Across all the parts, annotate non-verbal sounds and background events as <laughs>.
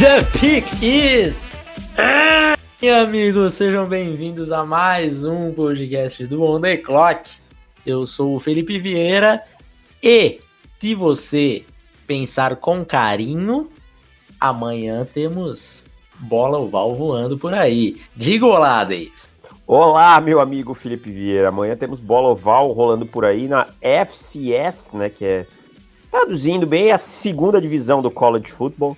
The pick is. E amigos, sejam bem-vindos a mais um podcast do On The Clock. Eu sou o Felipe Vieira e se você pensar com carinho, amanhã temos bola oval voando por aí. Diga olá, Davis. Olá, meu amigo Felipe Vieira. Amanhã temos bola oval rolando por aí na FCS, né, que é traduzindo bem a segunda divisão do college football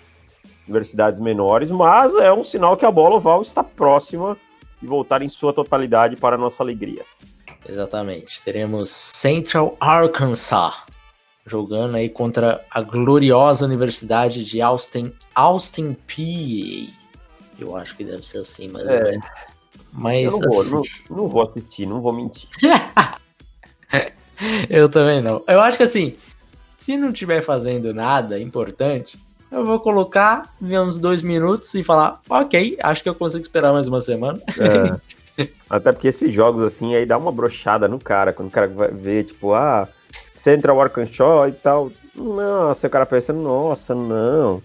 universidades menores, mas é um sinal que a bola oval está próxima de voltar em sua totalidade para a nossa alegria. Exatamente. Teremos Central Arkansas jogando aí contra a gloriosa Universidade de Austin, Austin PA. Eu acho que deve ser assim, mas É. Mas Eu não vou, assim, não, não vou assistir, não vou mentir. <laughs> eu também não. Eu acho que assim, se não estiver fazendo nada importante, eu vou colocar, ver uns dois minutos e falar, ok, acho que eu consigo esperar mais uma semana. É. <laughs> Até porque esses jogos assim aí dá uma brochada no cara, quando o cara vai ver, tipo, ah, Central Arkansas e tal. Nossa, o cara pensando, nossa, não.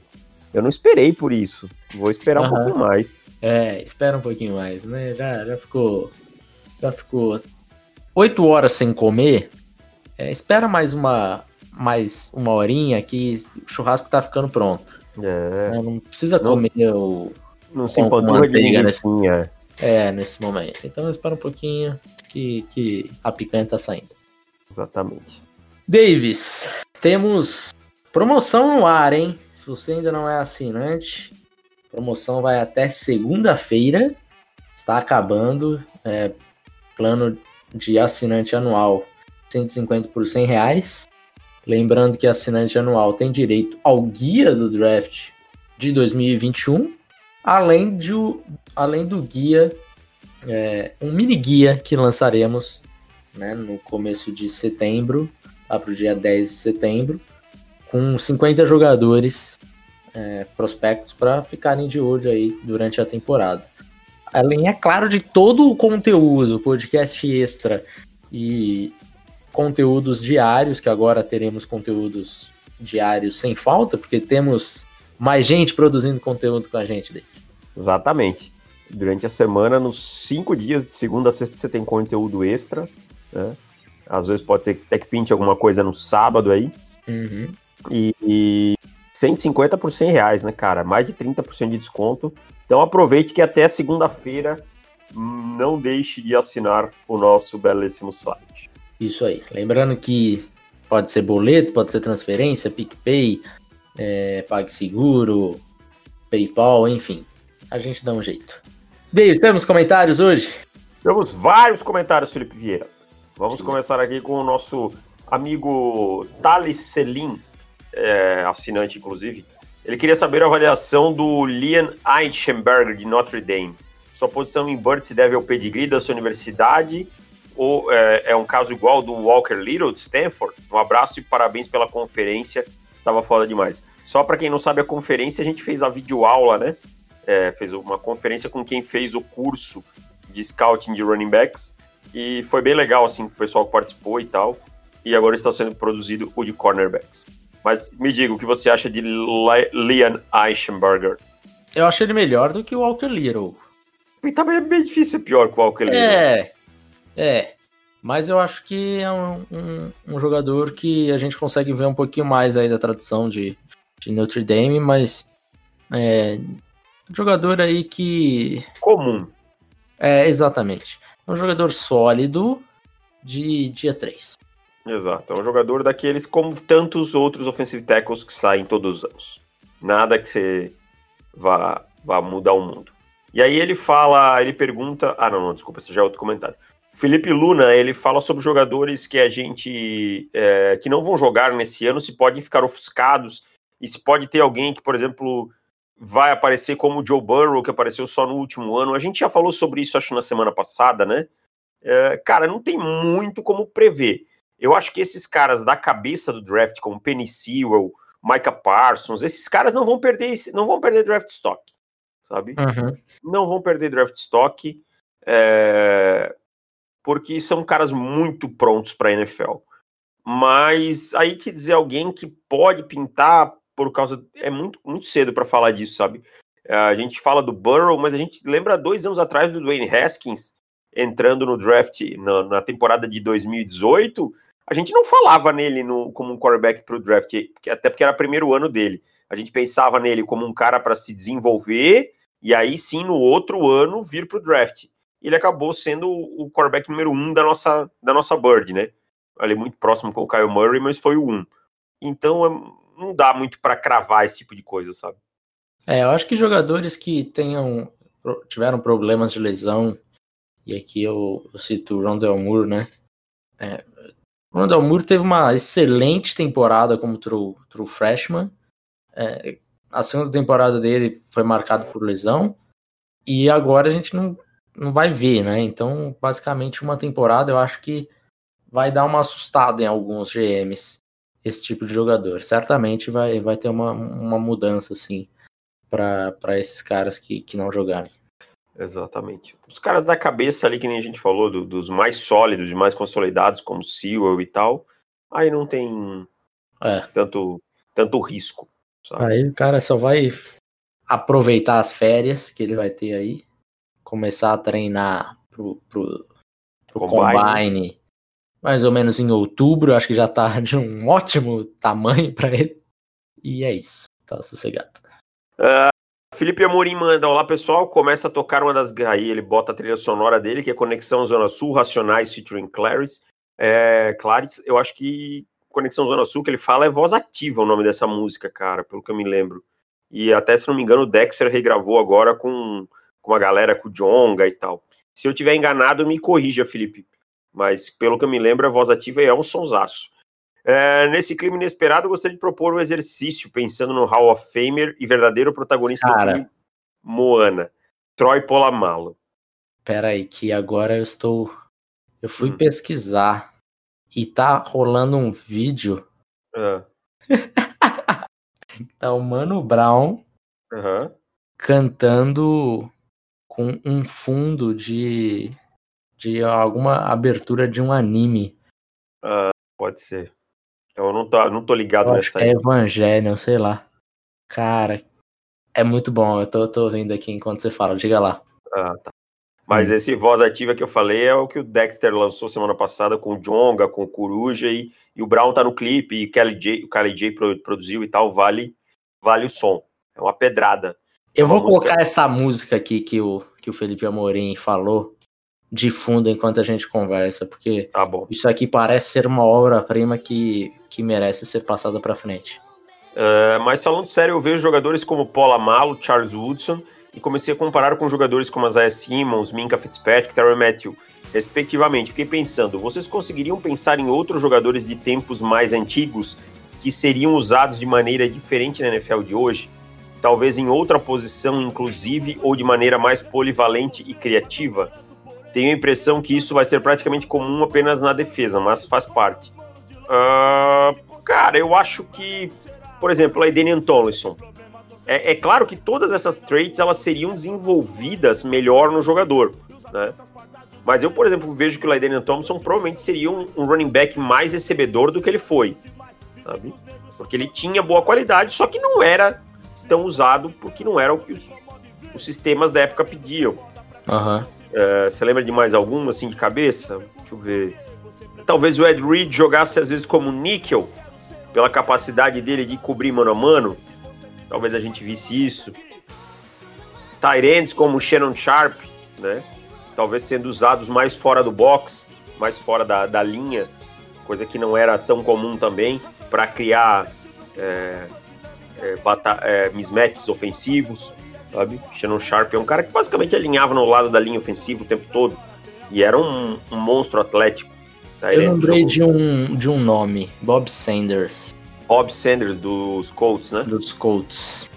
Eu não esperei por isso. Vou esperar um Aham. pouquinho mais. É, espera um pouquinho mais, né? Já, já ficou. Já ficou oito horas sem comer. É, espera mais uma, mais uma horinha que o churrasco tá ficando pronto. É. né? Não precisa Não- comer o. Não se Com empanturra de linguiça. É, nesse momento. Então espera um pouquinho que, que a picanha tá saindo. Exatamente. Davis, temos promoção no ar, hein? Se você ainda não é assinante, promoção vai até segunda-feira. Está acabando. É, plano de assinante anual 150 por 100 reais. Lembrando que assinante anual tem direito ao guia do draft de 2021, além, de, além do guia, é, um mini guia que lançaremos né, no começo de setembro, lá para o dia 10 de setembro, com 50 jogadores é, prospectos para ficarem de olho aí durante a temporada. Além, é claro, de todo o conteúdo, podcast extra e conteúdos diários, que agora teremos conteúdos diários sem falta, porque temos mais gente produzindo conteúdo com a gente. Davis. Exatamente. Durante a semana, nos cinco dias, de segunda a sexta, você tem conteúdo extra. Né? Às vezes pode ser até que pinte alguma coisa no sábado aí. Uhum. E, e 150 por 100 reais, né, cara? Mais de 30% de desconto. Então aproveite que até segunda-feira não deixe de assinar o nosso belíssimo site. Isso aí. Lembrando que pode ser boleto, pode ser transferência, PicPay, é, PagSeguro, PayPal, enfim. A gente dá um jeito. Davis, temos comentários hoje? Temos vários comentários, Felipe Vieira. Vamos Sim. começar aqui com o nosso amigo Thales Selim, é, assinante inclusive. Ele queria saber a avaliação do Liam Eichenberger de Notre Dame. Sua posição em Bird se deve ao pedigree da sua universidade ou é, é um caso igual do Walker Little de Stanford? Um abraço e parabéns pela conferência, estava foda demais. Só para quem não sabe a conferência, a gente fez a videoaula, né? É, fez uma conferência com quem fez o curso de scouting de running backs e foi bem legal assim o pessoal que participou e tal. E agora está sendo produzido o de cornerbacks. Mas me diga o que você acha de Le Leon Eichenberger? Eu achei ele melhor do que o Walker Little. E também é bem difícil ser pior que o Walker Little. É, é. Mas eu acho que é um, um, um jogador que a gente consegue ver um pouquinho mais aí da tradição de, de Notre Dame, mas é um jogador aí que Comum. É, exatamente. Um jogador sólido de dia 3. Exato. É um jogador daqueles como tantos outros offensive tackles que saem todos os anos. Nada que você vá, vá mudar o mundo. E aí ele fala, ele pergunta. Ah, não, não, desculpa, esse já é outro comentário. Felipe Luna, ele fala sobre jogadores que a gente. é, que não vão jogar nesse ano, se podem ficar ofuscados, e se pode ter alguém que, por exemplo, vai aparecer como o Joe Burrow, que apareceu só no último ano. A gente já falou sobre isso, acho, na semana passada, né? É, cara, não tem muito como prever. Eu acho que esses caras da cabeça do draft, como Penny Sewell, Micah Parsons, esses caras não vão perder, não vão perder draft stock, sabe? Uhum. Não vão perder draft stock, é, porque são caras muito prontos para NFL. Mas aí que dizer alguém que pode pintar por causa. É muito, muito cedo para falar disso, sabe? A gente fala do Burrow, mas a gente lembra dois anos atrás do Dwayne Haskins entrando no draft na, na temporada de 2018. A gente não falava nele no, como um quarterback para o draft, até porque era o primeiro ano dele. A gente pensava nele como um cara para se desenvolver e aí sim no outro ano vir para o draft. Ele acabou sendo o quarterback número um da nossa, da nossa Bird, né? Ali muito próximo com o Kyle Murray, mas foi o um. Então não dá muito para cravar esse tipo de coisa, sabe? É, eu acho que jogadores que tenham tiveram problemas de lesão, e aqui eu, eu cito o Rondell Moore, né? É, o Rondell Moore teve uma excelente temporada como true, true freshman. É, a segunda temporada dele foi marcada por lesão, e agora a gente não, não vai ver, né? Então, basicamente, uma temporada eu acho que vai dar uma assustada em alguns GMs esse tipo de jogador. Certamente vai, vai ter uma, uma mudança, assim, para esses caras que, que não jogarem. Exatamente. Os caras da cabeça ali, que nem a gente falou, do, dos mais sólidos mais consolidados, como Sewell e tal, aí não tem é. tanto, tanto risco. Sabe? Aí o cara só vai aproveitar as férias que ele vai ter aí, começar a treinar pro, pro, pro combine. combine mais ou menos em outubro, acho que já tá de um <laughs> ótimo tamanho para ele. E é isso, tá sossegado. Uh, Felipe Amorim manda, olá pessoal, começa a tocar uma das... Aí ele bota a trilha sonora dele, que é Conexão Zona Sul, Racionais featuring Clarice. É, Clarice, eu acho que Conexão Zona Sul, que ele fala, é voz ativa o nome dessa música, cara, pelo que eu me lembro. E até, se não me engano, o Dexter regravou agora com, com uma galera, com o Jonga e tal. Se eu tiver enganado, me corrija, Felipe mas pelo que eu me lembro, a voz ativa é um sonsaço. É, nesse clima inesperado, eu gostaria de propor um exercício pensando no Hall of Famer e verdadeiro protagonista Cara. do filme Moana, Troy Polamalu. Pera aí, que agora eu estou. Eu fui hum. pesquisar e tá rolando um vídeo. Uh. <laughs> tá o Mano Brown uhum. cantando com um fundo de de alguma abertura de um anime. Uh, pode ser. Eu não tô, não tô ligado eu nessa É Evangelho, sei lá. Cara, é muito bom. Eu tô, tô ouvindo aqui enquanto você fala. Diga lá. Ah, tá. Mas hum. esse voz ativa que eu falei é o que o Dexter lançou semana passada com o Jonga, com o Coruja e, e o Brown tá no clipe e Kelly J, o Kelly J produziu e tal, vale vale o som. É uma pedrada. Eu vou música... colocar essa música aqui que o, que o Felipe Amorim falou de fundo enquanto a gente conversa, porque tá isso aqui parece ser uma obra-prima que, que merece ser passada para frente. Uh, mas falando sério, eu vejo jogadores como Paul Amalo, Charles Woodson, e comecei a comparar com jogadores como Isaiah Simmons, Minka Fitzpatrick, Terry Matthew, respectivamente. Fiquei pensando, vocês conseguiriam pensar em outros jogadores de tempos mais antigos que seriam usados de maneira diferente na NFL de hoje? Talvez em outra posição, inclusive, ou de maneira mais polivalente e criativa? Tenho a impressão que isso vai ser praticamente comum apenas na defesa, mas faz parte. Uh, cara, eu acho que, por exemplo, a Edenian Tomlinson. É, é, claro que todas essas traits elas seriam desenvolvidas melhor no jogador, né? Mas eu, por exemplo, vejo que o Lydenian Thompson provavelmente seria um, um, running back mais recebedor do que ele foi, sabe? Porque ele tinha boa qualidade, só que não era tão usado porque não era o que os, os sistemas da época pediam. Uhum. É, você lembra de mais algum, assim, de cabeça? Deixa eu ver. Talvez o Ed Reed jogasse às vezes como níquel, pela capacidade dele de cobrir mano a mano. Talvez a gente visse isso. Tyrants como Shannon Sharp, né? Talvez sendo usados mais fora do box, mais fora da, da linha, coisa que não era tão comum também, para criar é, é, é, mismatches ofensivos sabe? Shannon Sharp é um cara que basicamente alinhava no lado da linha ofensiva o tempo todo e era um, um monstro atlético. Tá? Eu lembrei de um, de um nome, Bob Sanders. Bob Sanders dos Colts, né? Dos Colts.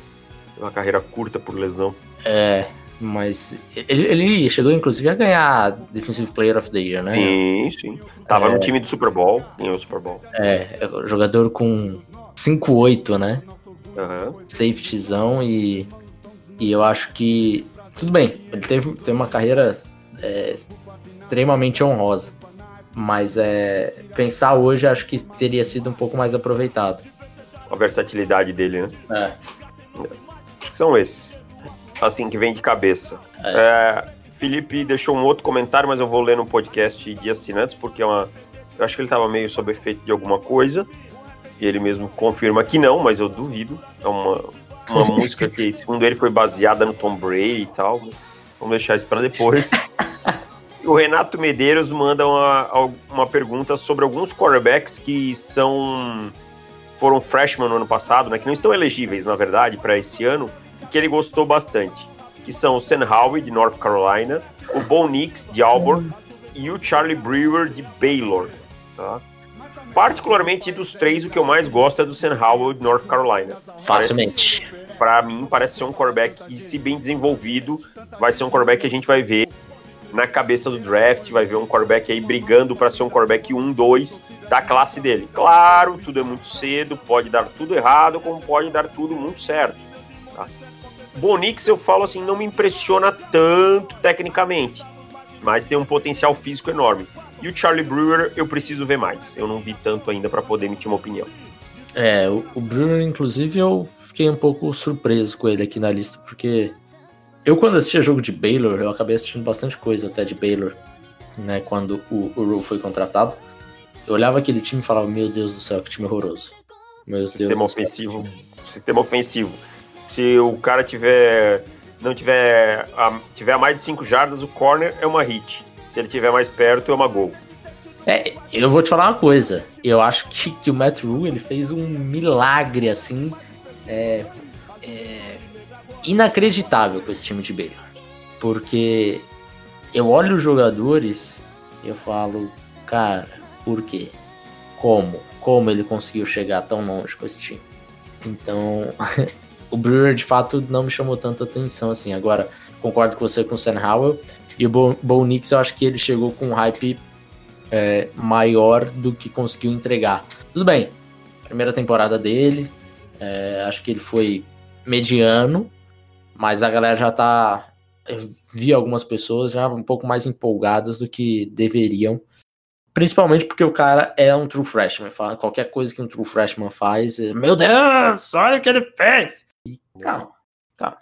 Uma carreira curta por lesão. É, mas ele, ele, chegou inclusive a ganhar Defensive Player of the Year, né? Sim, sim. Tava é, no time do Super Bowl, ganhou o Super Bowl. É, é jogador com 5-8, né? Uhum. Safetyzão e, e eu acho que. Tudo bem, ele teve, teve uma carreira é, extremamente honrosa. Mas é, pensar hoje acho que teria sido um pouco mais aproveitado. A versatilidade dele, né? É. Acho que são esses assim, que vem de cabeça. É. É, Felipe deixou um outro comentário, mas eu vou ler no podcast de assinantes, porque é uma. Eu acho que ele estava meio sob efeito de alguma coisa. E ele mesmo confirma que não, mas eu duvido. É uma, uma <laughs> música que, segundo ele, foi baseada no Tom Brady e tal. Vamos deixar isso para depois. <laughs> o Renato Medeiros manda uma, uma pergunta sobre alguns quarterbacks que são foram freshman no ano passado, né, que não estão elegíveis, na verdade, para esse ano, que ele gostou bastante, que são o Sam Howell, de North Carolina, o Bo Nix, de Auburn, e o Charlie Brewer, de Baylor. Tá? Particularmente dos três, o que eu mais gosto é do Sam Howell, de North Carolina. Facilmente. Para mim, parece ser um quarterback que, se bem desenvolvido, vai ser um quarterback que a gente vai ver na cabeça do draft, vai ver um quarterback aí brigando para ser um quarterback 1-2 da classe dele. Claro, tudo é muito cedo, pode dar tudo errado, como pode dar tudo muito certo. Bonix, eu falo assim, não me impressiona tanto tecnicamente, mas tem um potencial físico enorme. E o Charlie Brewer, eu preciso ver mais. Eu não vi tanto ainda para poder emitir uma opinião. É, o, o Brewer, inclusive, eu fiquei um pouco surpreso com ele aqui na lista, porque eu, quando assistia jogo de Baylor, eu acabei assistindo bastante coisa até de Baylor, né? Quando o, o Rule foi contratado. Eu olhava aquele time e falava: Meu Deus do céu, que time horroroso. Meu sistema Deus ofensivo. Sistema ofensivo. Se o cara tiver não tiver a, tiver a mais de 5 jardas, o corner é uma hit. Se ele tiver mais perto, é uma gol. É, eu vou te falar uma coisa. Eu acho que, que o Matt Rule ele fez um milagre assim, é, é, inacreditável com esse time de Baylor, porque eu olho os jogadores e eu falo, cara, por quê? Como? Como ele conseguiu chegar tão longe com esse time? Então, <laughs> o Brewer de fato não me chamou tanta atenção assim. Agora, concordo com você com o Sam Howell. E o Bo, Bo Nix, eu acho que ele chegou com um hype é, maior do que conseguiu entregar. Tudo bem, primeira temporada dele, é, acho que ele foi mediano, mas a galera já tá. Vi algumas pessoas já um pouco mais empolgadas do que deveriam. Principalmente porque o cara é um true freshman. Qualquer coisa que um true freshman faz, é, meu Deus, olha o que ele fez. E calma, calma.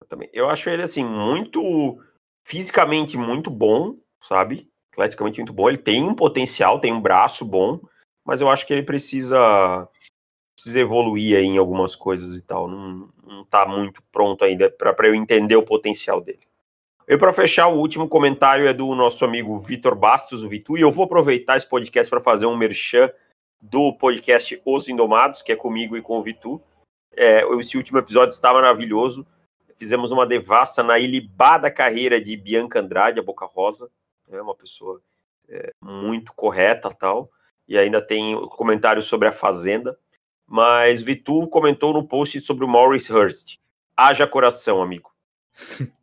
Eu, também. eu acho ele assim, muito fisicamente muito bom, sabe? Atleticamente muito bom. Ele tem um potencial, tem um braço bom, mas eu acho que ele precisa, precisa evoluir aí em algumas coisas e tal. Não, não tá muito pronto ainda para eu entender o potencial dele. E para fechar, o último comentário é do nosso amigo Vitor Bastos, o Vitu, e eu vou aproveitar esse podcast para fazer um merchan do podcast Os Indomados, que é comigo e com o Vitu. É, esse último episódio está maravilhoso. Fizemos uma devassa na ilibada carreira de Bianca Andrade, a Boca Rosa. É uma pessoa é, muito correta tal. E ainda tem comentários sobre a Fazenda. Mas Vitu comentou no post sobre o Maurice Hurst. Haja coração, amigo. <laughs>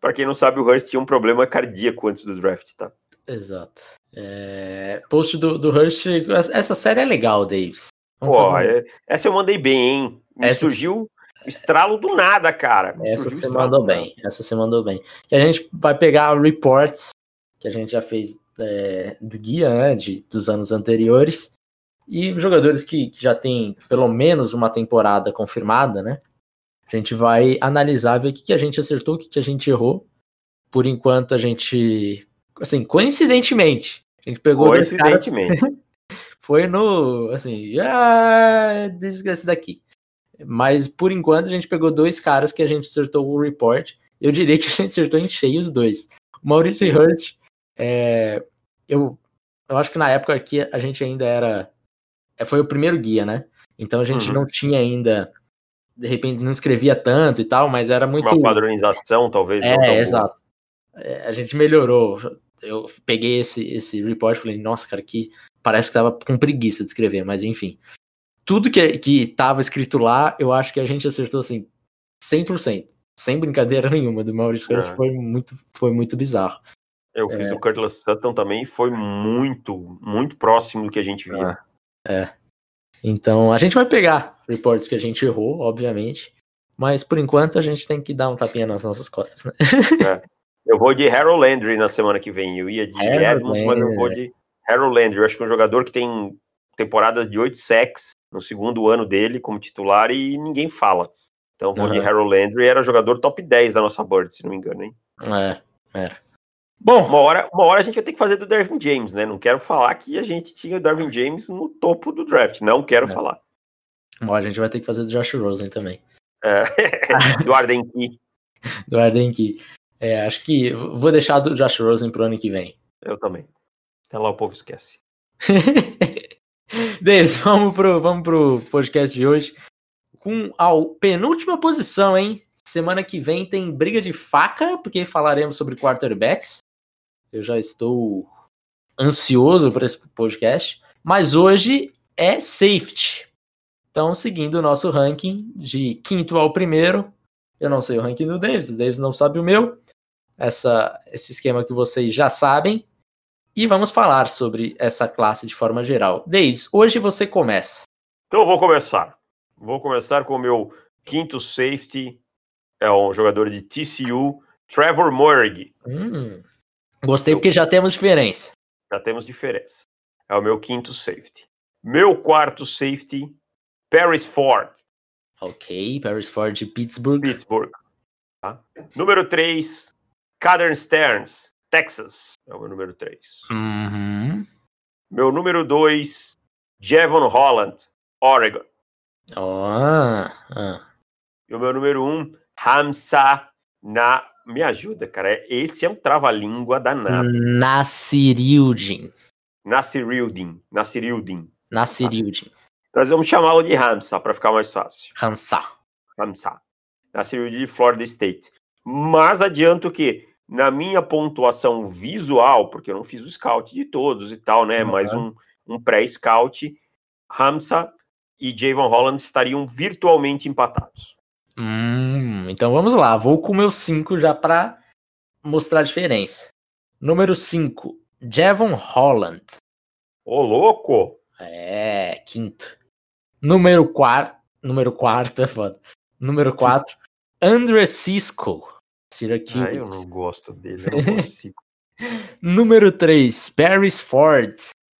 Para quem não sabe, o Hurst tinha um problema cardíaco antes do draft, tá? Exato. É... Post do, do Hurst. Essa série é legal, Davis. Pô, é, essa eu mandei bem, hein? Me essa... surgiu estralo do nada, cara. Essa você mandou bem. Essa você mandou bem. E a gente vai pegar reports que a gente já fez é, do guia, né, de, dos anos anteriores. E jogadores que, que já têm pelo menos uma temporada confirmada, né? A gente vai analisar, ver o que, que a gente acertou, o que, que a gente errou. Por enquanto, a gente. Assim, coincidentemente, a gente pegou. Coincidentemente. <laughs> foi no. Assim, ah, esse daqui. Mas por enquanto a gente pegou dois caras que a gente acertou o report. Eu diria que a gente acertou em cheio os dois. O Maurício Hurt, é, eu, eu acho que na época aqui a gente ainda era. É, foi o primeiro guia, né? Então a gente uhum. não tinha ainda. De repente não escrevia tanto e tal, mas era muito. Uma padronização, talvez. É, exato. É, a gente melhorou. Eu peguei esse, esse report e falei, nossa, cara, que parece que tava com preguiça de escrever, mas enfim. Tudo que, que tava escrito lá, eu acho que a gente acertou assim 100%. Sem brincadeira <laughs> nenhuma, do Maurício Harris É. foi, muito, foi muito bizarro. Eu fiz do Curtis Sutton também, foi muito, muito próximo do que a gente via. É. Então, a gente vai pegar reportes que a gente errou, obviamente. Mas por enquanto a gente tem que dar um tapinha nas nossas costas, né? <laughs> Eu vou de Harold Landry na semana que vem. Eu ia de Harold Edmonds, mas eu vou de Harold Landry. Eu acho que é um jogador que tem temporadas de 8 sacks no segundo ano dele como titular e ninguém fala. Então de Aham. Harold Landry, era jogador top 10 da nossa board, se não me engano, hein? É, era. Bom, Uma hora, uma hora a gente vai ter que fazer do Dervin James, né? Não quero falar que a gente tinha o Dervin James no topo do draft. Não quero É. falar. bom, a gente vai ter que fazer do Josh Rosen também. É, <laughs> do Arden Key, Do Arden que é, acho que vou deixar do Josh Rosen pro ano que vem. eu também. Até lá o povo esquece. <laughs> <laughs> Davis, vamos pro, vamos pro podcast de hoje. Com a penúltima posição, hein? Semana que vem tem briga de faca, porque falaremos sobre quarterbacks. Eu já estou ansioso para esse podcast. Mas hoje é safety. Então, seguindo o nosso ranking de quinto ao primeiro, eu não sei o ranking do Davis, o Davis não sabe o meu. Essa, esse esquema que vocês já sabem. E vamos falar sobre essa classe de forma geral. Davis, hoje você começa. Então eu vou começar. Vou começar com o meu quinto safety. É um jogador de TCU, Trevor Murray. Hum, gostei porque já temos diferença. Já temos diferença. É o meu quinto safety. Meu quarto safety, Paris Ford, Ok, Paris Ford de Pittsburgh. Pittsburgh. Tá? Número 3, Cadern Stearns, Texas. É o meu número 3. Uhum. Meu número 2, Jevon Holland, Oregon. Ó, ah. E o meu número 1, um, Hamza na. Me ajuda, cara. Esse é um trava-língua danado. Nassirildin. Nasirildin. Nasirildin. Nassirildin. Nós vamos chamá-lo de Hamza para ficar mais fácil. Hansa. Hamza. Nasirildin de Florida State. Mas adianto que, na minha pontuação visual, porque eu não fiz o scout de todos e tal, né? Uhum. Mas um, um pré-scout, Hamza e Javon Holland estariam virtualmente empatados. Hum, então vamos lá. Vou com o meu 5 já para mostrar a diferença. Número 5, Javon Holland. Ô, louco! É, quinto. Número 4. Número 4 <laughs> é foda. Número 4, Andre Cisco. Syracuse. Ah, eu não gosto dele, eu não consigo. <laughs> Número 3, Paris Ford.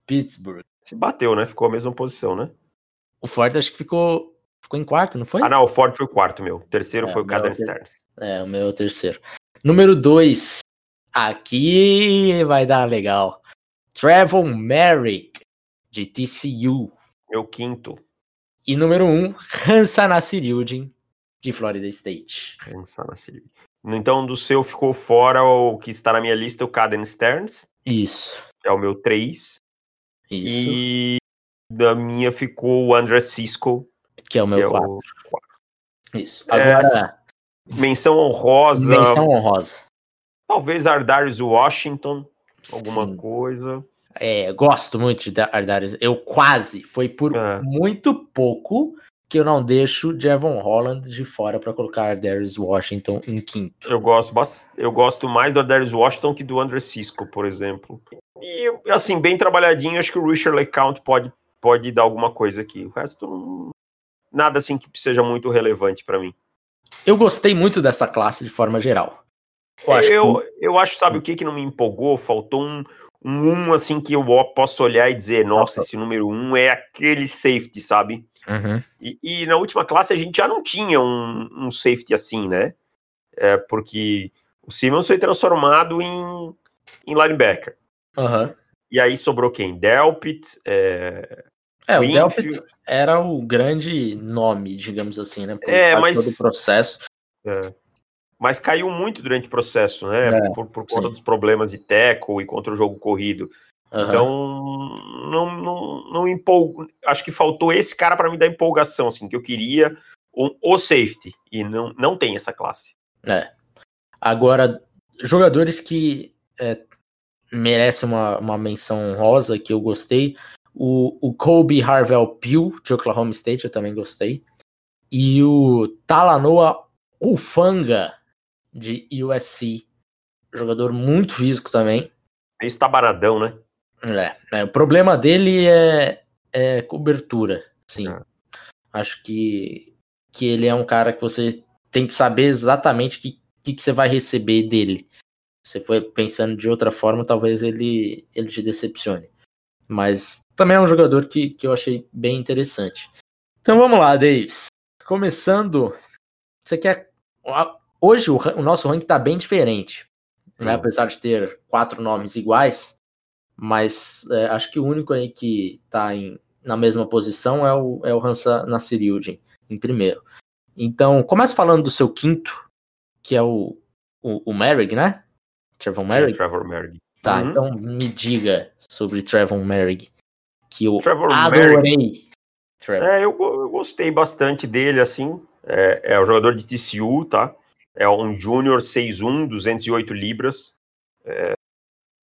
Pittsburgh. Se bateu, né? Ficou a mesma posição, né? O Ford acho que ficou, ficou em quarto, não foi? Ah, não, o Ford foi o quarto, meu. O terceiro É, foi o Caden ter- Stearns. É, o meu é o terceiro. Número 2. Aqui vai dar legal. Trevor Merrick, de TCU. Meu quinto. E número 1, um, Hansa Nassiriudin, de Florida State. Pensar na série. Então, do seu ficou fora o que está na minha lista, o Caden Stearns, Isso, é o meu 3. isso. E da minha ficou o André Cisco, que é o meu é 4. o Isso. É, Agora, menção honrosa. menção honrosa. Talvez Ardarius Washington, alguma Sim. coisa. É, gosto muito de Ardarius. Eu quase, foi por É. muito pouco que eu não deixo Javon Holland de fora para colocar Ardarius Washington em quinto. Eu gosto, eu gosto mais do Ardarius Washington que do André Cisco, por exemplo. E, assim, bem trabalhadinho, acho que o Richard LeCount pode, pode dar alguma coisa aqui. O resto, não- nada assim que seja muito relevante para mim. Eu gostei muito dessa classe de forma geral. Eu acho eu, eu acho, sabe o que que não me empolgou? Faltou um, um um, assim, que eu posso olhar e dizer, nossa, esse número um é aquele safety, sabe? Uhum. E, e na última classe a gente já não tinha um, um safety assim, né? É, porque o Simmons foi transformado em, em linebacker. Aham. E aí sobrou quem? Delpit, é, É, o. Delpit era o grande nome, digamos assim, né? Por É, mas- todo o processo. é, mas caiu muito durante o processo, né? É, por por conta sim. dos problemas de tackle e contra o jogo corrido. Aham. Então, não, não, não empolgo. Acho que faltou esse cara para me dar empolgação, assim, que eu queria o, o safety. E não, não tem essa classe. É. Agora, jogadores que é, merecem uma, uma menção honrosa, que eu gostei. O, o Kobe Harvell Pugh, de Oklahoma State, eu também gostei. E o Talanoa Ufanga, de USC. Jogador muito físico também. Está baradão, né? É, é, o problema dele é, é cobertura, sim. É. Acho que, que ele é um cara que você tem que saber exatamente o que, que, que, você vai receber dele. Se for pensando de outra forma, talvez ele, ele te decepcione. Mas também é um jogador que, que eu achei bem interessante. Então vamos lá, Davis. Começando, você quer. Hoje o, o nosso ranking está bem diferente. Né? Apesar de ter quatro nomes iguais, mas é, acho que o único aí que está na mesma posição é o, é o Hansa Nasir em primeiro. Então, comece falando do seu quinto, que é o, o, o Merrick, né? Trevor Merrick? Trevor Merrick. Tá, uhum. então me diga sobre Trevor Merrick, que eu Trevor adorei. Trevor. É, eu, eu, gostei bastante dele, assim. É, é o jogador de TCU, tá? É um Júnior 6'1, 208 libras. É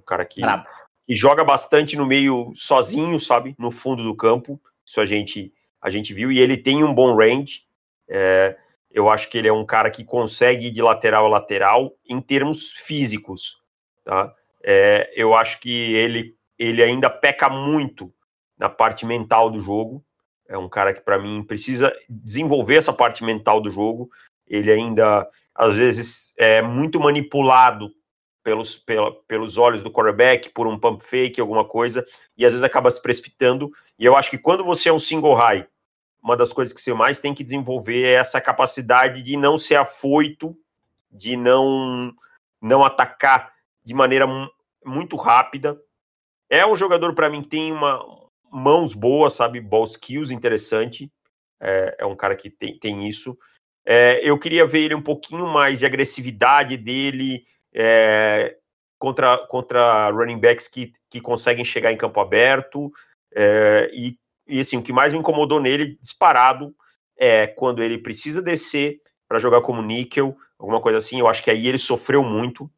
um cara que Bravo e joga bastante no meio sozinho, sabe? No fundo do campo. Isso a gente, a gente viu. E ele tem um bom range. É, eu acho que ele é um cara que consegue ir de lateral a lateral em termos físicos. Tá? É, eu acho que ele, ele ainda peca muito na parte mental do jogo. É um cara que, para mim, precisa desenvolver essa parte mental do jogo. Ele ainda, às vezes, é muito manipulado pelos, pela, pelos olhos do quarterback, por um pump fake, alguma coisa, e às vezes acaba se precipitando. E eu acho que quando você é um single high, uma das coisas que você mais tem que desenvolver é essa capacidade de não ser afoito, de não, não atacar de maneira muito rápida. É um jogador, para mim, que tem uma, mãos boas, sabe? Ball skills interessante. É, é um cara que tem, tem isso. É, eu queria ver ele um pouquinho mais de agressividade dele, é, contra, contra running backs que, que conseguem chegar em campo aberto. É, e, e assim, o que mais me incomodou nele, disparado, é quando ele precisa descer para jogar como níquel, alguma coisa assim. Eu acho que aí ele sofreu muito.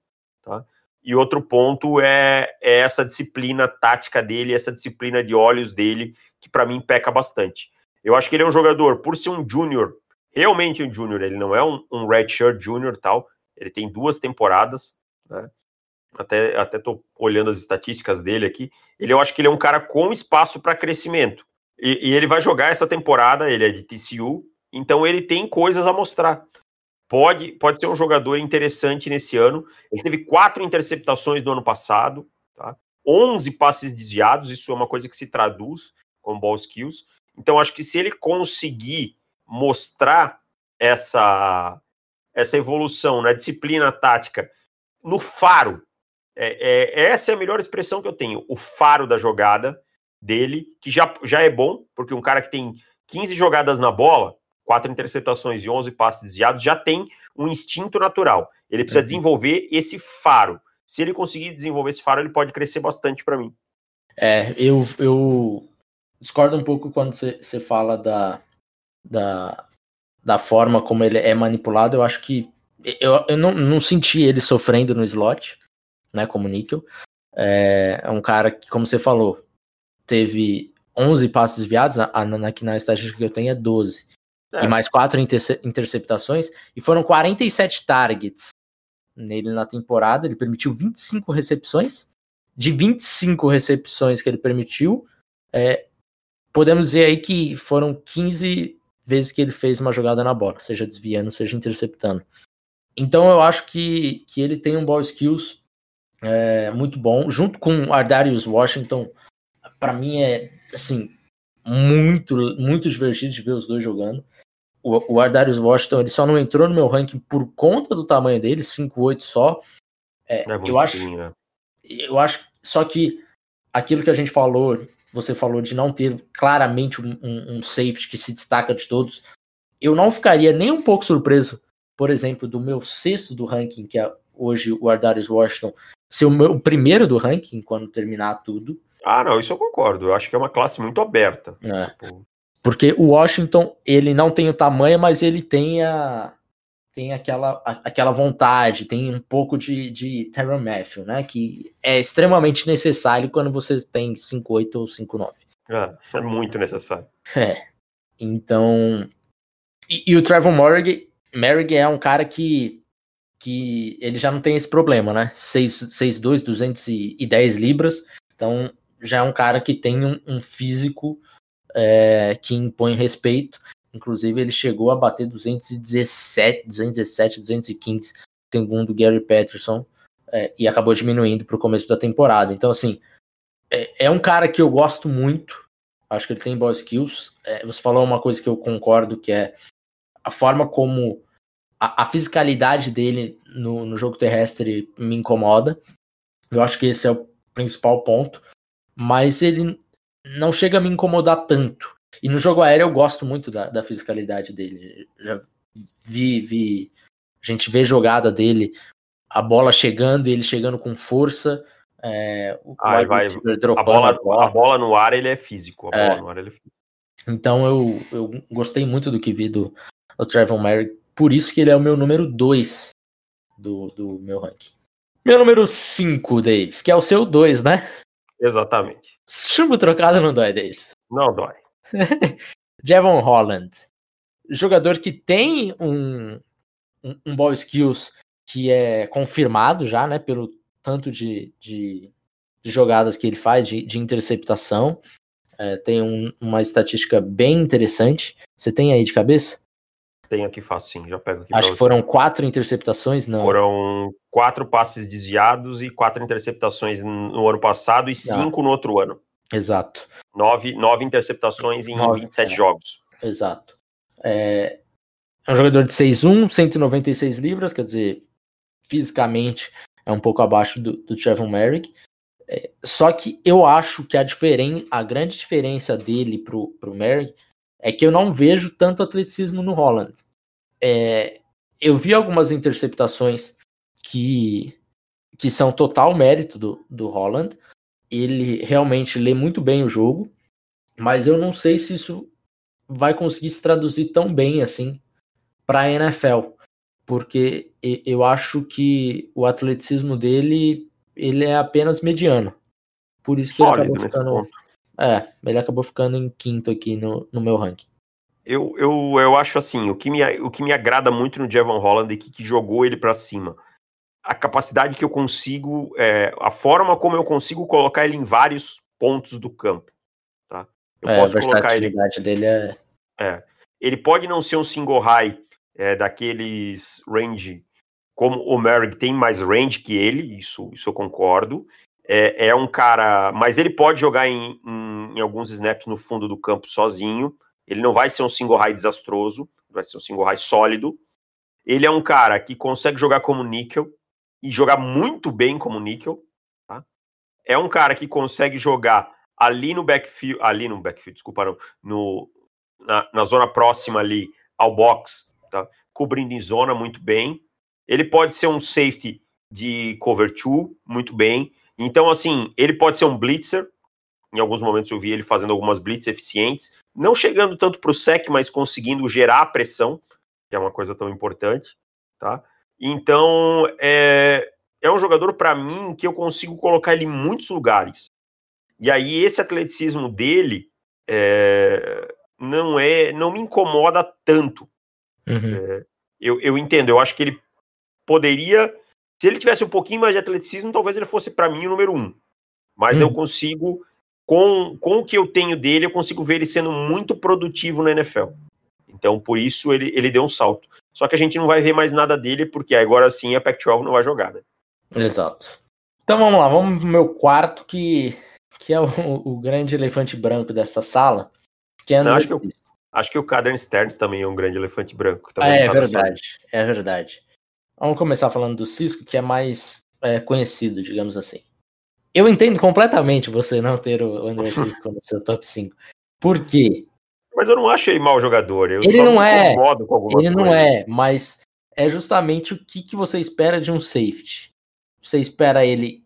Tá? E outro ponto é, é essa disciplina tática dele, essa disciplina de olhos dele, que para mim peca bastante. Eu acho que ele é um jogador, por ser um júnior, realmente um júnior, ele não é um, um redshirt júnior tal, ele tem duas temporadas, né? Até, até tô olhando as estatísticas dele aqui. Ele, eu acho que ele é um cara com espaço para crescimento. E, e, ele vai jogar essa temporada, ele é de TCU, então ele tem coisas a mostrar. Pode, pode ser um jogador interessante nesse ano. Ele teve quatro interceptações no ano passado, tá? 11 passes desviados, isso é uma coisa que se traduz com ball skills. Então, acho que se ele conseguir mostrar essa, essa evolução na disciplina tática, no faro. É, é, essa é a melhor expressão que eu tenho. O faro da jogada dele, que já, já é bom, porque um cara que tem 15 jogadas na bola, quatro interceptações e 11 passes desviados, já tem um instinto natural. Ele precisa uhum. desenvolver esse faro. Se ele conseguir desenvolver esse faro, ele pode crescer bastante para mim. É, eu, eu discordo um pouco quando você fala da, da, da forma como ele é manipulado, eu acho que eu, eu não, não senti ele sofrendo no slot, né, como níquel. É, é um cara que, como você falou, teve 11 passes desviados, na, na, aqui na estatística que eu tenho é 12. É. E mais 4 interceptações, e foram 47 targets nele na temporada. Ele permitiu 25 recepções. De 25 recepções que ele permitiu, é, podemos dizer aí que foram 15 vezes que ele fez uma jogada na bola, seja desviando, seja interceptando. Então eu acho que, que ele tem um ball skills é, muito bom, junto com o Ardarius Washington. Para mim é assim muito muito divertido de ver os dois jogando. O, o Ardarius Washington ele só não entrou no meu ranking por conta do tamanho dele, 5'8 só. É, é eu acho, né? eu acho só que aquilo que a gente falou você falou de não ter claramente um, um, um, safety que se destaca de todos. Eu não ficaria nem um pouco surpreso, por exemplo, do meu sexto do ranking, que é hoje o Ardarius Washington, ser o meu o primeiro do ranking quando terminar tudo. Ah, não, isso eu concordo. Eu acho que é uma classe muito aberta. É. Tipo... Porque o Washington, ele não tem o tamanho, mas ele tem a, tem aquela, aquela vontade, tem um pouco de, de Terran Matthew, né? Que é extremamente necessário quando você tem 5'8 ou 5'9. É, é muito necessário. É. Então. E, e o Trevor Merrick, Merrick é um cara que, que ele já não tem esse problema, né? 6'2, 210 libras. Então já é um cara que tem um, um físico é, que impõe respeito. Inclusive, ele chegou a bater 217, 217, 215, segundo Gary Patterson, é, e acabou diminuindo para o começo da temporada. Então, assim, é, é, um cara que eu gosto muito. Acho que ele tem boas skills. É, você falou uma coisa que eu concordo, que é a forma como a, a fisicalidade dele no, no jogo terrestre me incomoda. Eu acho que esse é o principal ponto. Mas ele não chega a me incomodar tanto. E no jogo aéreo eu gosto muito da, da fisicalidade dele. Já vi, vi. A gente vê jogada dele, a bola chegando e ele chegando com força. É, ah, vai, a, bola, a, bola. a bola no ar ele é físico. É. Ar, é físico. Então eu, eu gostei muito do que vi do, do Trevor Merrick. Por isso que ele é o meu número 2 do, do meu ranking. Meu número 5, Davis, que é o seu 2, né? Exatamente. Chumbo trocado não dói, Davis. Não dói. <laughs> Jevon Holland. Jogador que tem um, um, um ball skills que é confirmado já, né? Pelo tanto de, de, de jogadas que ele faz, de, de interceptação. É, tem um, uma estatística bem interessante. Você tem aí de cabeça? Tenho aqui fácil, sim. Já pego aqui. Acho que foram quatro interceptações, não? Foram quatro passes desviados e quatro interceptações no ano passado e cinco no outro ano. Exato. Nove, nove interceptações em nove, 27 é. jogos. Exato. É, é um jogador de 6'1, 196 libras, quer dizer, fisicamente é um pouco abaixo do, do Trevor Merrick. É, só que eu acho que a, diferen a grande diferença dele pro, pro Merrick é que eu não vejo tanto atleticismo no Holland. É, eu vi algumas interceptações que, que são total mérito do, do Holland, ele realmente lê muito bem o jogo, mas eu não sei se isso vai conseguir se traduzir tão bem assim para a NFL, porque eu acho que o atleticismo dele ele é apenas mediano. Por isso Sólido, ele acabou ficando, é, ele acabou ficando em quinto aqui no, no meu ranking. Eu, eu, eu acho assim, o que, me, o que me agrada muito no Jevon Holland é que, que jogou ele para cima a capacidade que eu consigo, é, a forma como eu consigo colocar ele em vários pontos do campo. Tá? Eu é, posso a colocar ele. dele é... é. Ele pode não ser um single high é, daqueles range, como o Merrick tem mais range que ele, isso, isso eu concordo. É, é um cara, mas ele pode jogar em, em, em alguns snaps no fundo do campo sozinho. Ele não vai ser um single high desastroso, vai ser um single high sólido. Ele é um cara que consegue jogar como níquel, e jogar muito bem como níquel. Tá? É um cara que consegue jogar ali no backfield, ali no backfield, desculpa, não, no, na, na zona próxima ali ao box, tá? cobrindo em zona muito bem. Ele pode ser um safety de cover two, muito bem. Então, assim, ele pode ser um blitzer. Em alguns momentos eu vi ele fazendo algumas blitz eficientes, não chegando tanto para o sec, mas conseguindo gerar pressão, que é uma coisa tão importante, tá? Então, é, é um jogador, para mim, que eu consigo colocar ele em muitos lugares. E aí, esse atleticismo dele é, não é não me incomoda tanto. Uhum. É, eu, eu entendo, eu acho que ele poderia. Se ele tivesse um pouquinho mais de atleticismo, talvez ele fosse, para mim, o número um. Mas uhum. eu consigo, com, com o que eu tenho dele, eu consigo ver ele sendo muito produtivo na NFL. Então, por isso, ele, ele deu um salto. Só que a gente não vai ver mais nada dele, porque agora sim a Pac-12 não vai jogar, né? Exato. Então vamos lá, vamos pro meu quarto, que, que é o, o grande elefante branco dessa sala. Que é não, acho, que eu, acho que o Cadern Stearns também é um grande elefante branco. Ah, é, é verdade, é verdade. Vamos começar falando do Cisco, que é mais é, conhecido, digamos assim. Eu entendo completamente você não ter o André Cisco no seu top 5. Por quê? Mas eu não acho ele mau jogador. Eu ele não é. ele coisa. não é, mas é justamente o que, que você espera de um safety. Você espera ele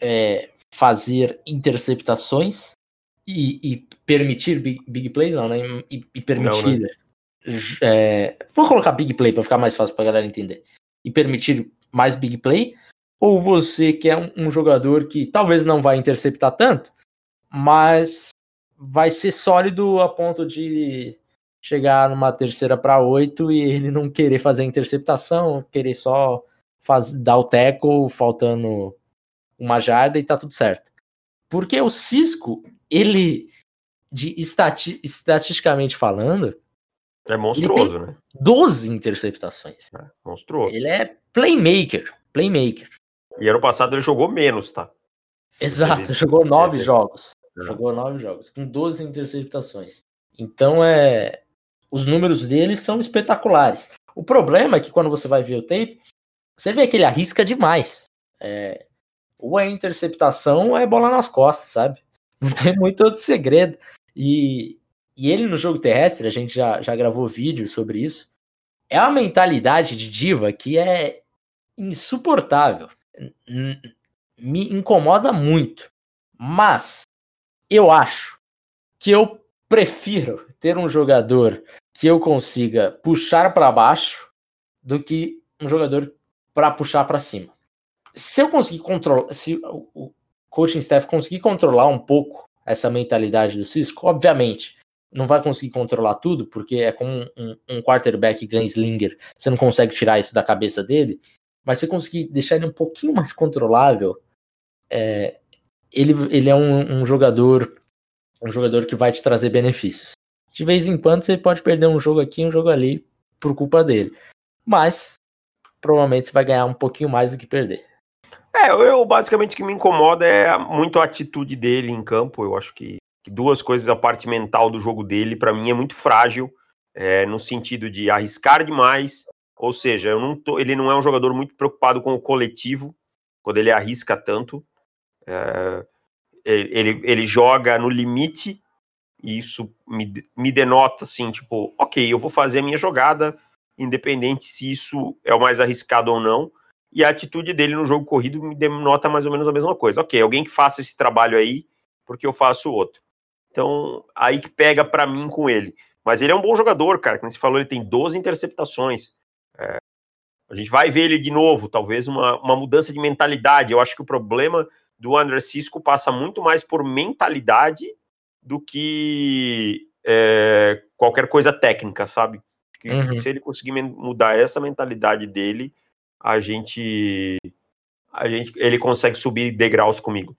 é, fazer interceptações e, e permitir big, big, plays, não, né? E, e permitir. Não, né? é, vou colocar big play para ficar mais fácil para galera entender. E permitir mais big play. Ou você quer um, um jogador que talvez não vai interceptar tanto, mas vai ser sólido a ponto de chegar numa terceira para oito e ele não querer fazer a interceptação, querer só faz, dar o tackle faltando uma jarda e tá tudo certo. Porque o Cisco, ele, de estati estatisticamente falando, é monstruoso, né? 12 interceptações. É, monstruoso. Ele é playmaker, playmaker. E ano passado ele jogou menos, tá? Exato, ele... jogou nove é, jogos. É. Jogou nove jogos, com 12 interceptações. Então é. Os números dele são espetaculares. O problema é que quando você vai ver o tape, você vê que ele arrisca demais. É, ou é interceptação ou é bola nas costas, sabe? <laughs> Não tem muito outro segredo. E, e ele no jogo terrestre, a gente já, já gravou vídeo sobre isso. É uma mentalidade de diva que é insuportável. Me incomoda muito. Mas eu acho que eu prefiro ter um jogador que eu consiga puxar para baixo do que um jogador para puxar para cima. Se eu conseguir controlar, se o coaching staff conseguir controlar um pouco essa mentalidade do Cisco, obviamente não vai conseguir controlar tudo, porque é como um, um quarterback gunslinger, você não consegue tirar isso da cabeça dele, mas se conseguir deixar ele um pouquinho mais controlável, é, ele, ele é um, um, jogador um jogador que vai te trazer benefícios. De vez em quando você pode perder um jogo aqui, um jogo ali, por culpa dele. Mas provavelmente você vai ganhar um pouquinho mais do que perder. É, eu basicamente o que me incomoda é muito a atitude dele em campo. Eu acho que, que duas coisas, a parte mental do jogo dele, para mim, é muito frágil, é, no sentido de arriscar demais. Ou seja, não tô, ele não é um jogador muito preocupado com o coletivo, quando ele arrisca tanto. É, ele, ele joga no limite, e isso me, me denota assim, tipo, ok, eu vou fazer a minha jogada, independente se isso é o mais arriscado ou não. E a atitude dele no jogo corrido me denota mais ou menos a mesma coisa. Ok, alguém que faça esse trabalho aí, porque eu faço outro. Então, aí que pega para mim com ele. Mas ele é um bom jogador, cara. Como você falou, ele tem 12 interceptações. É, a gente vai ver ele de novo, talvez uma, uma mudança de mentalidade. Eu acho que o problema do André Cisco passa muito mais por mentalidade do que é, qualquer coisa técnica, sabe? Que, uhum. se ele conseguir mudar essa mentalidade dele, a gente, a gente ele consegue subir degraus comigo.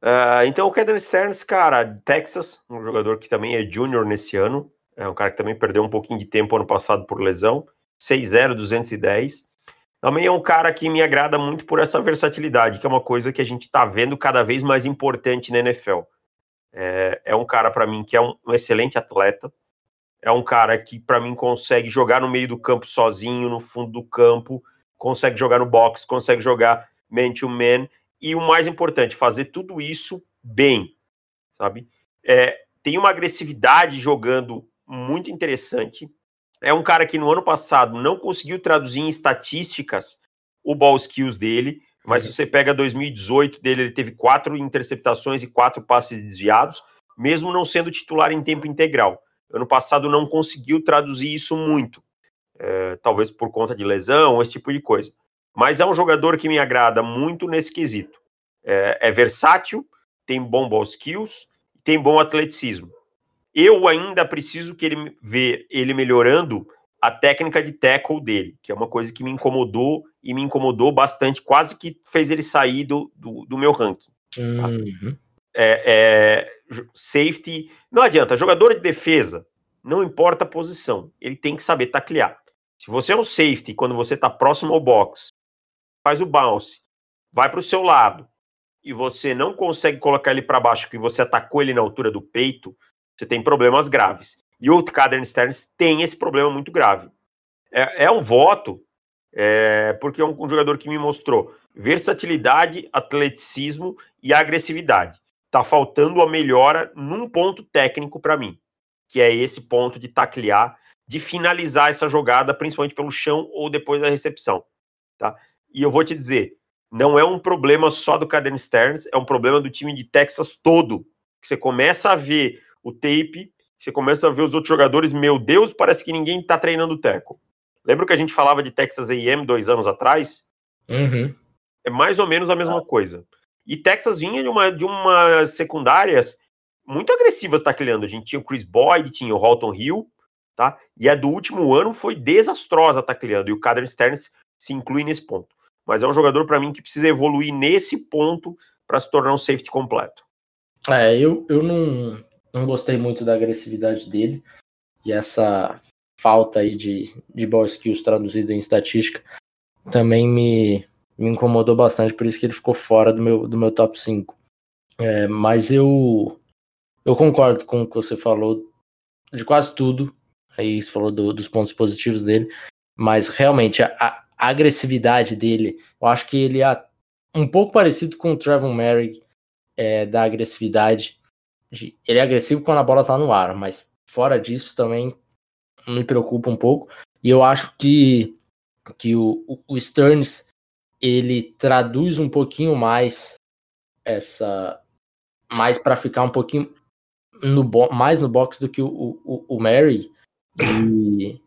Uh, então o Kevin Stearns, cara, Texas, um jogador que também é júnior nesse ano, é um cara que também perdeu um pouquinho de tempo ano passado por lesão, 6-0, 210. Também é um cara que me agrada muito por essa versatilidade, que é uma coisa que a gente está vendo cada vez mais importante na NFL. É, é um cara, para mim, que é um, um excelente atleta, é um cara que, para mim, consegue jogar no meio do campo sozinho, no fundo do campo, consegue jogar no box, consegue jogar man-to-man, e o mais importante, fazer tudo isso bem, sabe? É, tem uma agressividade jogando muito interessante. É um cara que no ano passado não conseguiu traduzir em estatísticas o ball skills dele, mas uhum. se você pega 2018 dele, ele teve quatro interceptações e quatro passes desviados, mesmo não sendo titular em tempo integral. Ano passado não conseguiu traduzir isso muito, é, talvez por conta de lesão, esse tipo de coisa. Mas é um jogador que me agrada muito nesse quesito. É, é versátil, tem bom ball skills, tem bom atleticismo. Eu ainda preciso que ele ver ele melhorando a técnica de tackle dele, que é uma coisa que me incomodou e me incomodou bastante, quase que fez ele sair do, do, do meu ranking. Tá? Uhum. É, é, safety, não adianta, jogador de defesa, não importa a posição, ele tem que saber taclear. Se você é um safety, quando você está próximo ao box, faz o bounce, vai para o seu lado, e você não consegue colocar ele para baixo, porque você atacou ele na altura do peito, você tem problemas graves. E o Cadern Stearns tem esse problema muito grave. É, é um voto, é, porque é um, um, jogador que me mostrou versatilidade, atleticismo e agressividade. Tá faltando a melhora num ponto técnico para mim, que é esse ponto de taclear, de finalizar essa jogada, principalmente pelo chão ou depois da recepção. Tá? E eu vou te dizer, não é um problema só do Cadern Stearns, é um problema do time de Texas todo. Você começa a ver o tape você começa a ver os outros jogadores, meu Deus, parece que ninguém está treinando o teco. Lembra que a gente falava de Texas A&M dois anos atrás? Uhum. É mais ou menos a mesma coisa. E Texas vinha de uma, de uma secundárias muito agressivas tacleando. A gente tinha o Chris Boyd, tinha o Halton Hill, tá? E a do último ano foi desastrosa tacleando. E o Cader Stearns se inclui nesse ponto. Mas é um jogador para mim que precisa evoluir nesse ponto para se tornar um safety completo. É, eu, eu não, não gostei muito da agressividade dele. E essa falta aí de, de ball skills traduzida em estatística também me, me incomodou bastante, por isso que ele ficou fora do meu, do meu top 5. É, mas eu, eu concordo com o que você falou de quase tudo. Aí você falou do, dos pontos positivos dele. Mas realmente, a, a, agressividade dele, eu acho que ele é um pouco parecido com o Trevor Merrick é, da agressividade. Ele é agressivo quando a bola tá no ar, mas fora disso também me preocupa um pouco. E eu acho que, que o, o Stearns ele traduz um pouquinho mais essa mais para ficar um pouquinho no mais no box do que o, o, o Mary e,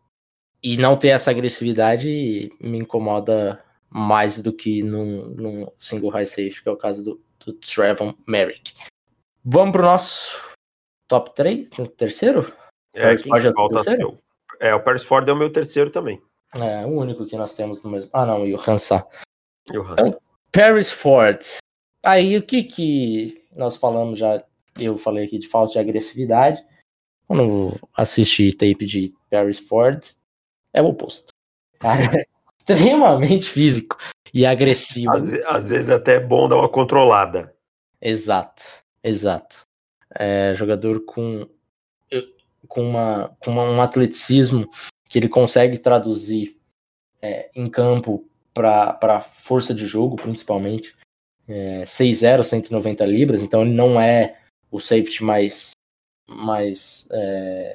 e não ter essa agressividade me incomoda mais do que num, num single high safe, que é o caso do, do Trevor Merrick. Vamos pro nosso top 3, terceiro? É, quem que falta? Terceiro? É, o Paris Ford é o meu terceiro também. É, o único que nós temos no mesmo. Ah, não, e o Hansa. E o Hansa. Então, Paris Ford. Aí, o que que nós falamos já? Eu falei aqui de falta de agressividade. Quando assistir tape de Paris Ford, é o oposto. Cara, é <laughs> extremamente físico e agressivo. Às, às, vezes até é bom dar uma controlada. Exato, exato. É, jogador com, com, uma, com uma, um atleticismo que ele consegue traduzir é, em campo para força de jogo, principalmente. É, 6'0, 190 libras, então ele não é o safety mais, mais, é,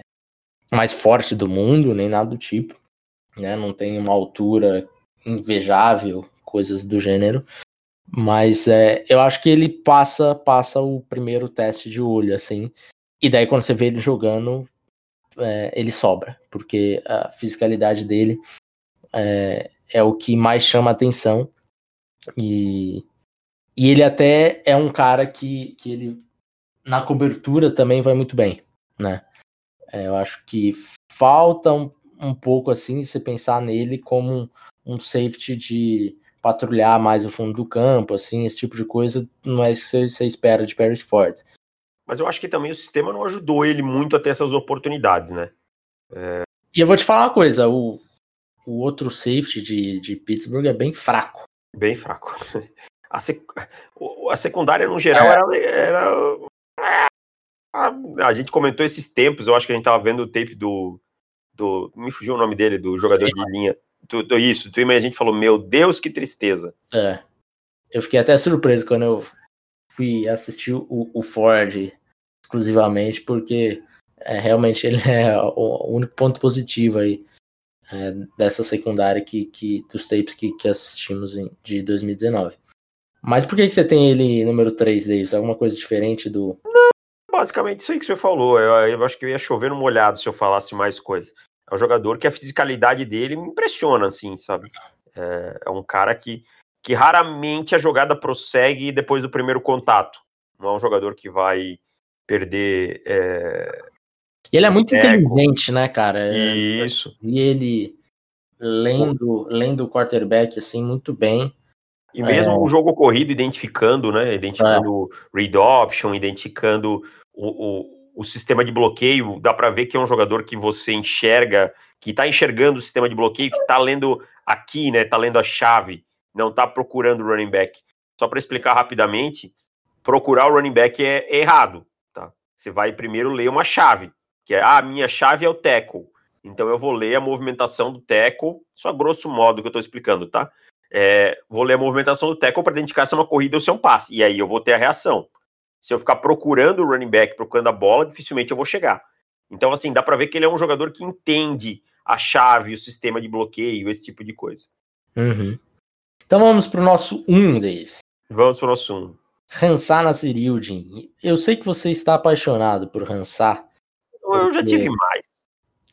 mais forte do mundo, nem nada do tipo. Né? Não tem uma altura invejável, coisas do gênero. Mas é, eu acho que ele passa passa o primeiro teste de olho, assim. E daí quando você vê ele jogando, é, ele sobra, porque a fisicalidade dele é, é o que mais chama atenção. E, e ele até é um cara que, que ele na cobertura também vai muito bem, né? É, eu acho que falta um, um pouco assim você pensar nele como um, um, safety de patrulhar mais o fundo do campo, assim, esse tipo de coisa não é isso que você, você espera de Paris Ford. Mas eu acho que também o sistema não ajudou ele muito a ter essas oportunidades, né? É... E eu vou te falar uma coisa, o, o outro safety de, de Pittsburgh é bem fraco. Bem fraco. <laughs> A, sec... a secundária, no geral, é. era, era, A gente comentou esses tempos, eu acho que a gente tava vendo o tape do. do me fugiu o nome dele, do jogador de linha. Do, isso, do a gente falou, meu Deus, que tristeza. É. Eu fiquei até surpreso quando eu fui assistir o, o Ford exclusivamente, porque é, realmente ele <laughs> é o, único ponto positivo aí é, dessa secundária que, que, dos tapes que, que assistimos em, de 2019. Mas por que, que você tem ele número 3, Davis? Alguma coisa diferente do. Não, basicamente isso aí que você falou. Eu, eu acho que eu ia chover no molhado se eu falasse mais coisas. É um jogador que a fisicalidade dele me impressiona, assim, sabe? É, é um cara que que raramente a jogada prossegue depois do primeiro contato. Não é um jogador que vai perder. É... E ele é muito inteligente, né, cara? Isso. E ele lendo, lendo o quarterback assim muito bem. E mesmo é... o jogo corrido identificando, né? Identificando é. read option, identificando o, o, o sistema de bloqueio, dá para ver que é um jogador que você enxerga, que tá enxergando o sistema de bloqueio, que tá lendo aqui, né? Tá lendo a chave não está procurando o running back. Só para explicar rapidamente, procurar o running back é, errado, tá? Você vai primeiro ler uma chave, que é, ah, a minha chave é o tackle. Então eu vou ler a movimentação do tackle, só grosso modo que eu estou explicando, tá? É, vou ler a movimentação do tackle para identificar se é uma corrida ou se é um passe. E aí eu vou ter a reação. Se eu ficar procurando o running back, procurando a bola, dificilmente eu vou chegar. Então, assim, dá para ver que ele é um jogador que entende a chave, o sistema de bloqueio, esse tipo de coisa. Uhum. Então vamos para o nosso 1, Davis. Vamos para o nosso 1. Hansar Nasirildin. Eu sei que você está apaixonado por Hansar. Eu já tive mais.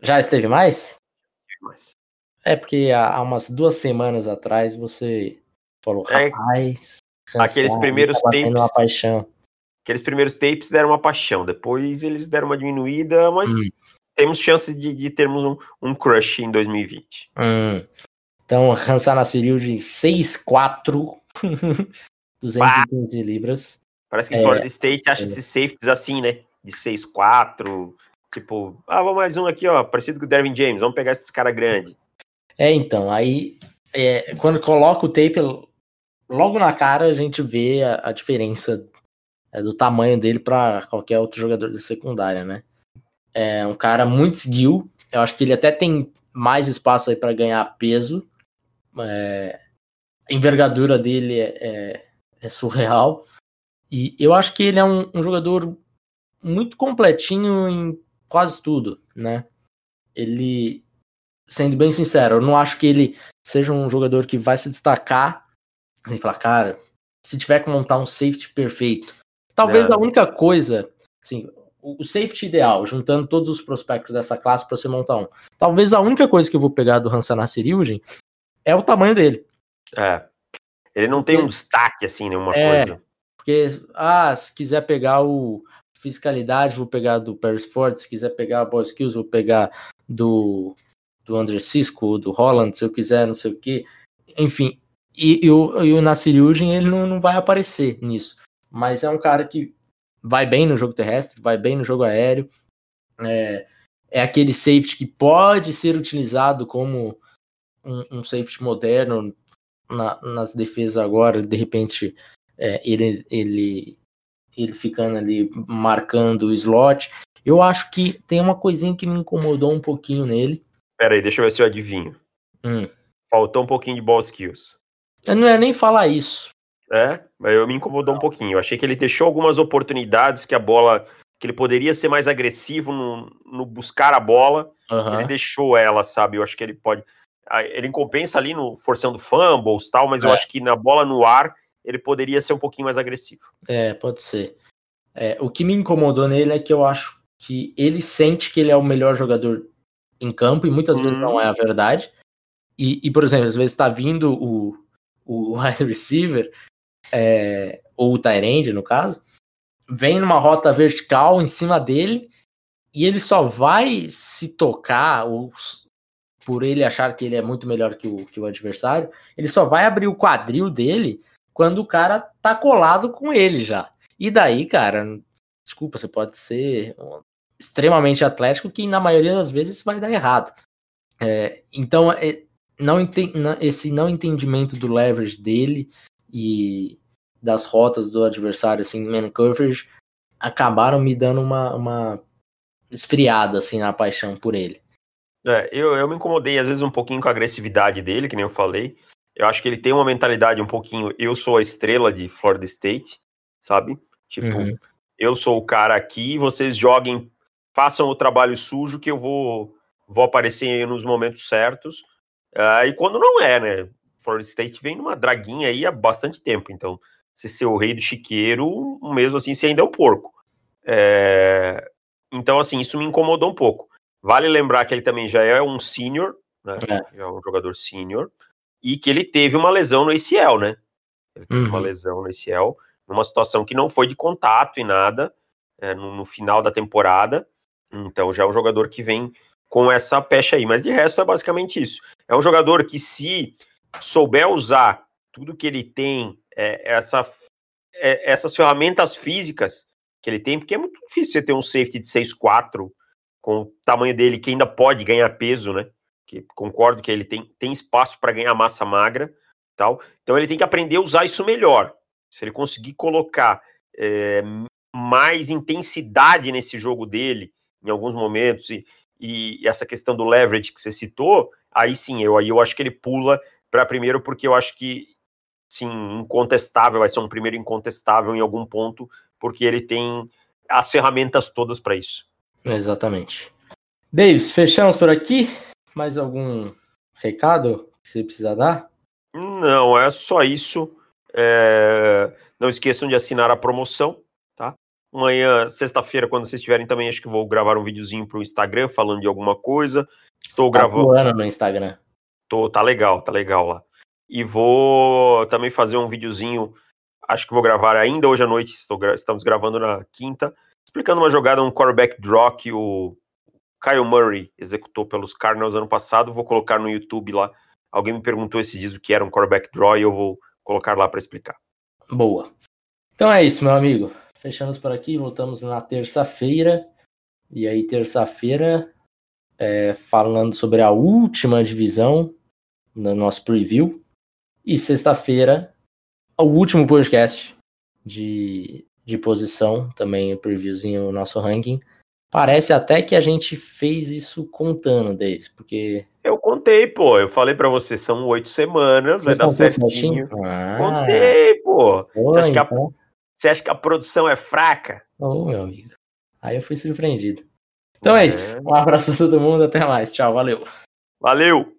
Já esteve mais? Tive mais. É porque há umas duas semanas atrás você falou, é, rapaz, Hansar, aqueles primeiros tempos. Uma paixão. Aqueles primeiros tapes deram uma paixão, depois eles deram uma diminuída, mas hum. temos chances de, de termos um, um, crush em 2020. Hum. Então, Hansa Nassiriu de 6'4", 215 ah. libras. Parece que é, Florida State acha é. esses safeties assim, né? De 6'4", tipo, ah, vamos mais um aqui, ó, parecido com o Dervin James, vamos pegar esse cara grande. É, então, aí, é, quando coloca o tape, logo na cara a gente vê a, a diferença é, do tamanho dele para qualquer outro jogador da secundária, né? É um cara muito skill. Eu acho que ele até tem mais espaço aí para ganhar peso. É, a envergadura dele é, é, é, surreal. E eu acho que ele é um, um, jogador muito completinho em quase tudo, né? Ele, sendo bem sincero, eu não acho que ele seja um jogador que vai se destacar sem falar, cara, se tiver que montar um safety perfeito, talvez a única coisa, assim, o safety ideal, juntando todos os prospectos dessa classe para você montar um. Talvez a única coisa que eu vou pegar do Hansa Nassiriudin é o tamanho dele. É. Ele não tem um destaque, assim, nenhuma é, coisa. Porque, ah, se quiser pegar o fiscalidade, vou pegar do Paris Ford, se quiser pegar a Boy Skills, vou pegar do, do André Cisco, do Holland, se eu quiser, não sei o que. Enfim, e, e, o, e o Nassiriudin, ele não, não vai aparecer nisso. Mas é um cara que vai bem no jogo terrestre, vai bem no jogo aéreo. É, é aquele safety que pode ser utilizado como um, um safety moderno na, nas defesas agora, de repente é, ele, ele, ele ficando ali marcando o slot. Eu acho que tem uma coisinha que me incomodou um pouquinho nele. Pera aí, deixa eu ver se eu adivinho. Hum. Faltou um pouquinho de ball skills. Eu não é nem falar isso. É, mas eu me incomodou um pouquinho. Eu achei que ele deixou algumas oportunidades que a bola. que ele poderia ser mais agressivo no, no buscar a bola. Uhum. Ele deixou ela, sabe? Eu acho que ele pode. Ele compensa ali no forçando fumbles tal, mas é. eu acho que na bola no ar ele poderia ser um pouquinho mais agressivo. É, pode ser. É, o que me incomodou nele é que eu acho que ele sente que ele é o melhor jogador em campo, e muitas vezes não é a verdade. E, e, por exemplo, às vezes está vindo o, o <laughs> wide receiver, é, ou o Tyrande, no caso, vem numa rota vertical em cima dele e ele só vai se tocar, ou por ele achar que ele é muito melhor que o, que o adversário, ele só vai abrir o quadril dele quando o cara tá colado com ele já. E daí, cara, desculpa, você pode ser extremamente atlético que na maioria das vezes vai dar errado. É, então, é, não esse não entendimento do leverage dele e das rotas do adversário, assim, man coverage, acabaram me dando uma, uma esfriada, assim, na paixão por ele. É, eu, eu me incomodei, às vezes, um pouquinho com a agressividade dele, que nem eu falei. Eu acho que ele tem uma mentalidade um pouquinho, eu sou a estrela de Florida State, sabe? Tipo, uhum. eu sou o cara aqui, vocês joguem, façam o trabalho sujo que eu vou, vou aparecer nos momentos certos. Uh, e quando não é, né? Florida State vem numa draguinha aí há bastante tempo, então se ser o rei do chiqueiro, mesmo assim, você ainda é o porco. É... Então, assim, isso me incomodou um pouco. Vale lembrar que ele também já é um sênior, né? É. é um jogador sênior, e que ele teve uma lesão no ACL, né? Ele teve uhum. uma lesão no ACL, numa situação que não foi de contato e nada, é, no, no final da temporada. Então, já é um jogador que vem com essa pecha aí. Mas de resto é basicamente isso. É um jogador que, se souber usar tudo que ele tem, é, essa, é, essas ferramentas físicas que ele tem, porque é muito difícil você ter um safety de 6'4 com o tamanho dele que ainda pode ganhar peso, né? Que concordo que ele tem, tem espaço para ganhar massa magra tal. Então ele tem que aprender a usar isso melhor. Se ele conseguir colocar é, mais intensidade nesse jogo dele em alguns momentos e, e essa questão do leverage que você citou, aí sim, eu, aí eu acho que ele pula para primeiro, porque eu acho que, sim, incontestável, vai ser um primeiro incontestável em algum ponto, porque ele tem as ferramentas todas para isso. Exatamente. Davis, fechamos por aqui? Mais algum recado que você precisa dar? Não, é só isso. É... Não esqueçam de assinar a promoção. Amanhã, sexta-feira, quando vocês estiverem também, acho que vou gravar um videozinho pro Instagram falando de alguma coisa. Estou tá gravando. no Instagram. Tô, tá legal, tá legal lá. E vou também fazer um videozinho acho que vou gravar ainda hoje à noite, gra estamos gravando na quinta, explicando uma jogada, um quarterback draw que o Kyle Murray executou pelos Cardinals ano passado. Vou colocar no YouTube lá. Alguém me perguntou esse dias o que era um quarterback draw e eu vou colocar lá para explicar. Boa. Então é isso, meu amigo. Fechamos por aqui, voltamos na terça-feira. E aí, terça-feira, é, falando sobre a última divisão no nosso preview. E sexta-feira, o último podcast de, de posição, também o previewzinho, o nosso ranking. Parece até que a gente fez isso contando deles, porque. Eu contei, pô. Eu falei para você, são oito semanas, vai dar certinho. Ah, contei, pô. você, acha então. a, você, acha que a, produção é fraca? Ô, oh, meu amigo. Aí eu fui surpreendido. Então é, é isso. Um abraço para todo mundo, até mais. Tchau, valeu. Valeu!